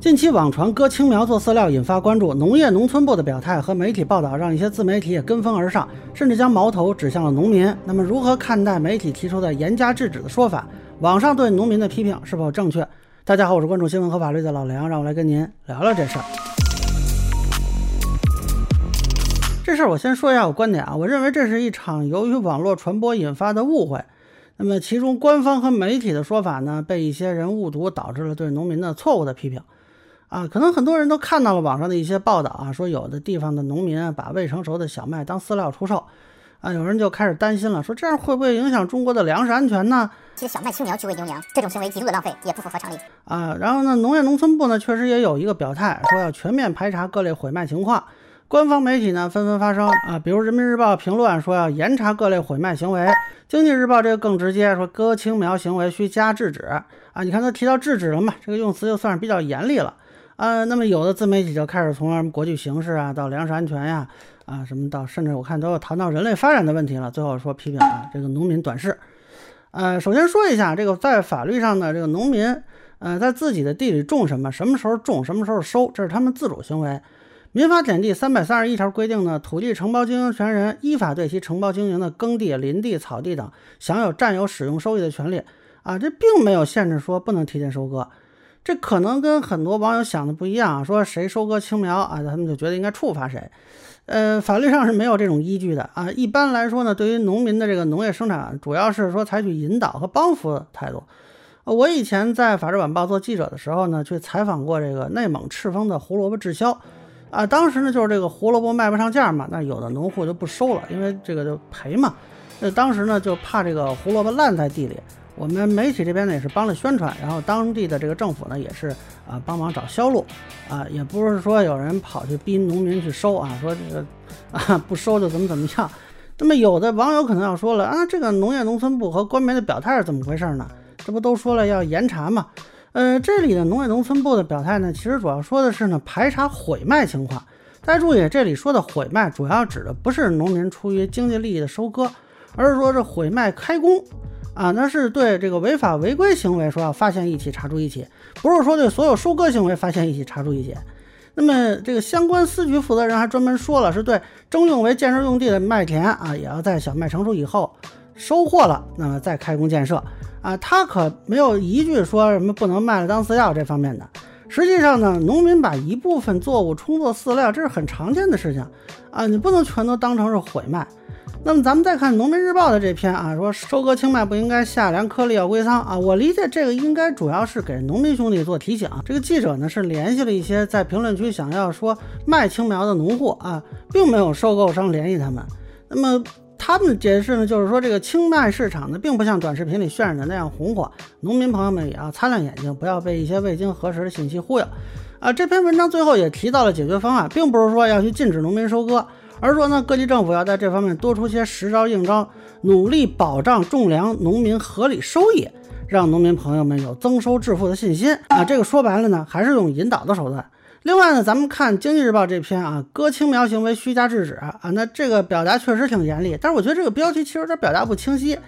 近期网传割青苗做饲料引发关注，农业农村部的表态和媒体报道让一些自媒体也跟风而上，甚至将矛头指向了农民。那么，如何看待媒体提出的严加制止的说法？网上对农民的批评是否正确？大家好，我是关注新闻和法律的老梁，让我来跟您聊聊这事儿。这事儿我先说一下我观点啊，我认为这是一场由于网络传播引发的误会。那么，其中官方和媒体的说法呢，被一些人误读，导致了对农民的错误的批评。啊，可能很多人都看到了网上的一些报道啊，说有的地方的农民把未成熟的小麦当饲料出售，啊，有人就开始担心了，说这样会不会影响中国的粮食安全呢？其实小麦青苗去喂牛羊，这种行为极度的浪费，也不符合常理。啊，然后呢，农业农村部呢确实也有一个表态，说要全面排查各类毁麦情况。官方媒体呢纷纷发声啊，比如人民日报评论说要严查各类毁麦行为，经济日报这个更直接，说割青苗行为需加制止啊。你看他提到制止了嘛，这个用词就算是比较严厉了。啊，那么有的自媒体就开始从什么国际形势啊，到粮食安全呀，啊什么到甚至我看都要谈到人类发展的问题了。最后说批评啊这个农民短视。呃，首先说一下这个在法律上呢，这个农民呃在自己的地里种什么，什么时候种，什么时候收，这是他们自主行为。民法典第三百三十一条规定呢，土地承包经营权人依法对其承包经营的耕地、林地、草地等享有占有、使用、收益的权利。啊，这并没有限制说不能提前收割。这可能跟很多网友想的不一样啊，说谁收割青苗啊，他们就觉得应该处罚谁。呃，法律上是没有这种依据的啊。一般来说呢，对于农民的这个农业生产，主要是说采取引导和帮扶的态度。我以前在《法制晚报》做记者的时候呢，去采访过这个内蒙赤峰的胡萝卜滞销啊，当时呢就是这个胡萝卜卖不上价嘛，那有的农户就不收了，因为这个就赔嘛。那当时呢就怕这个胡萝卜烂在地里。我们媒体这边呢也是帮了宣传，然后当地的这个政府呢也是啊帮忙找销路，啊也不是说有人跑去逼农民去收啊，说这个啊不收就怎么怎么样。那么有的网友可能要说了啊，这个农业农村部和官媒的表态是怎么回事呢？这不都说了要严查吗？呃，这里的农业农村部的表态呢，其实主要说的是呢排查毁卖情况。大家注意，这里说的毁卖主要指的不是农民出于经济利益的收割，而是说这毁卖开工。啊，那是对这个违法违规行为说要发现一起查处一起，不是说对所有收割行为发现一起查处一起。那么这个相关司局负责人还专门说了，是对征用为建设用地的麦田啊，也要在小麦成熟以后收获了，那么再开工建设啊。他可没有一句说什么不能卖了当饲料这方面的。实际上呢，农民把一部分作物充作饲料，这是很常见的事情啊，你不能全都当成是毁卖。那么咱们再看《农民日报》的这篇啊，说收割青麦不应该下粮颗粒要归仓啊。我理解这个应该主要是给农民兄弟做提醒。这个记者呢是联系了一些在评论区想要说卖青苗的农户啊，并没有收购商联系他们。那么他们的解释呢，就是说这个青麦市场呢并不像短视频里渲染的那样红火，农民朋友们也要擦亮眼睛，不要被一些未经核实的信息忽悠啊。这篇文章最后也提到了解决方案，并不是说要去禁止农民收割。而说呢，各级政府要在这方面多出些实招硬招，努力保障种粮农民合理收益，让农民朋友们有增收致富的信心啊！这个说白了呢，还是用引导的手段。另外呢，咱们看《经济日报》这篇啊，割青苗行为虚假制止啊，那这个表达确实挺严厉，但是我觉得这个标题其实有点表达不清晰。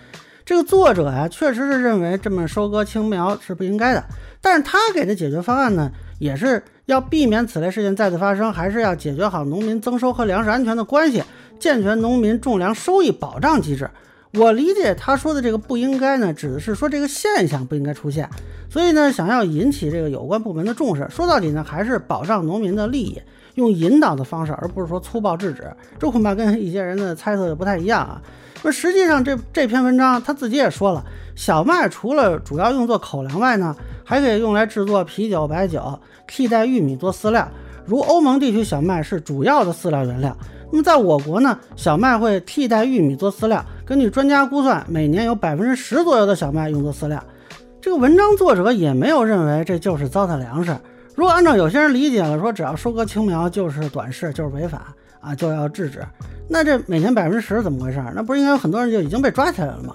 这个作者呀，确实是认为这么收割青苗是不应该的，但是他给的解决方案呢，也是。要避免此类事件再次发生，还是要解决好农民增收和粮食安全的关系，健全农民种粮收益保障机制。我理解他说的这个不应该呢，指的是说这个现象不应该出现。所以呢，想要引起这个有关部门的重视，说到底呢，还是保障农民的利益，用引导的方式，而不是说粗暴制止。这恐怕跟一些人的猜测就不太一样啊。那实际上这这篇文章他自己也说了，小麦除了主要用作口粮外呢，还可以用来制作啤酒、白酒。替代玉米做饲料，如欧盟地区小麦是主要的饲料原料。那么在我国呢，小麦会替代玉米做饲料。根据专家估算，每年有百分之十左右的小麦用作饲料。这个文章作者也没有认为这就是糟蹋粮食。如果按照有些人理解了，说只要收割青苗就是短视，就是违法啊，就要制止，那这每年百分之十怎么回事？那不是应该有很多人就已经被抓起来了吗？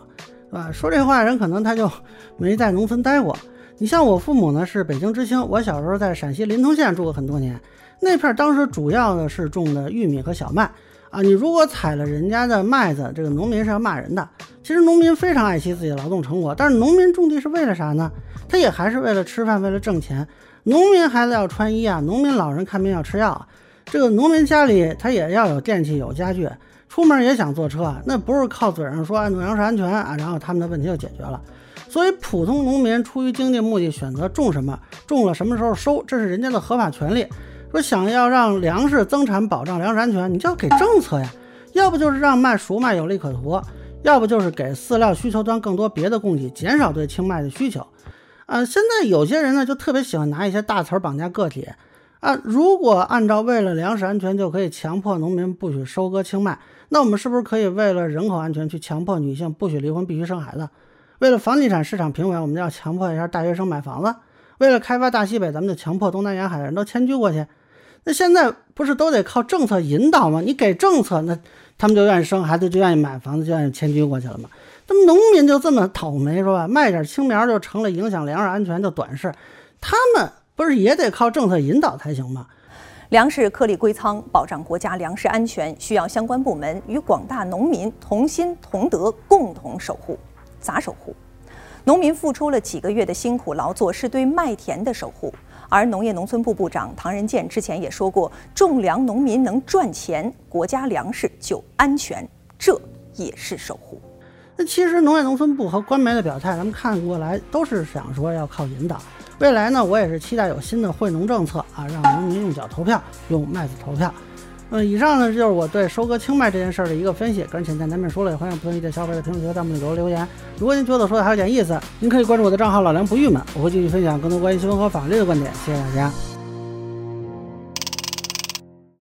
对吧？说这话的人可能他就没在农村待过。你像我父母呢是北京知青，我小时候在陕西临潼县住过很多年，那片当时主要的是种的玉米和小麦啊。你如果采了人家的麦子，这个农民是要骂人的。其实农民非常爱惜自己的劳动成果，但是农民种地是为了啥呢？他也还是为了吃饭，为了挣钱。农民孩子要穿衣啊，农民老人看病要吃药，这个农民家里他也要有电器有家具，出门也想坐车啊，那不是靠嘴上说农粮食安全啊，然后他们的问题就解决了。所以普通农民出于经济目的选择种什么，种了什么时候收，这是人家的合法权利。说想要让粮食增产，保障粮食安全，你就要给政策呀，要不就是让卖熟麦有利可图，要不就是给饲料需求端更多别的供给，减少对青麦的需求。啊，现在有些人呢就特别喜欢拿一些大词儿绑架个体啊。如果按照为了粮食安全就可以强迫农民不许收割青麦，那我们是不是可以为了人口安全去强迫女性不许离婚、必须生孩子？为了房地产市场平稳，我们要强迫一下大学生买房子；为了开发大西北，咱们就强迫东南沿海的人都迁居过去。那现在不是都得靠政策引导吗？你给政策，那他们就愿意生孩子，就愿意买房子，就愿意迁居过去了吗？那么农民就这么倒霉是吧？卖点青苗就成了影响粮食安全的短视，他们不是也得靠政策引导才行吗？粮食颗粒归仓，保障国家粮食安全，需要相关部门与广大农民同心同德，共同守护。咋守护？农民付出了几个月的辛苦劳作，是对麦田的守护。而农业农村部部长唐仁健之前也说过，种粮农民能赚钱，国家粮食就安全，这也是守护。那其实农业农村部和官媒的表态，咱们看过来都是想说要靠引导。未来呢，我也是期待有新的惠农政策啊，让农民用脚投票，用麦子投票。嗯，以上呢就是我对收割青麦这件事儿的一个分析，个人浅见难免说了，也欢迎不同意见小伙伴在评论区和弹幕里给我留言。如果您觉得说的还有点意思，您可以关注我的账号老梁不郁闷，我会继续分享更多关于新闻和法律的观点。谢谢大家。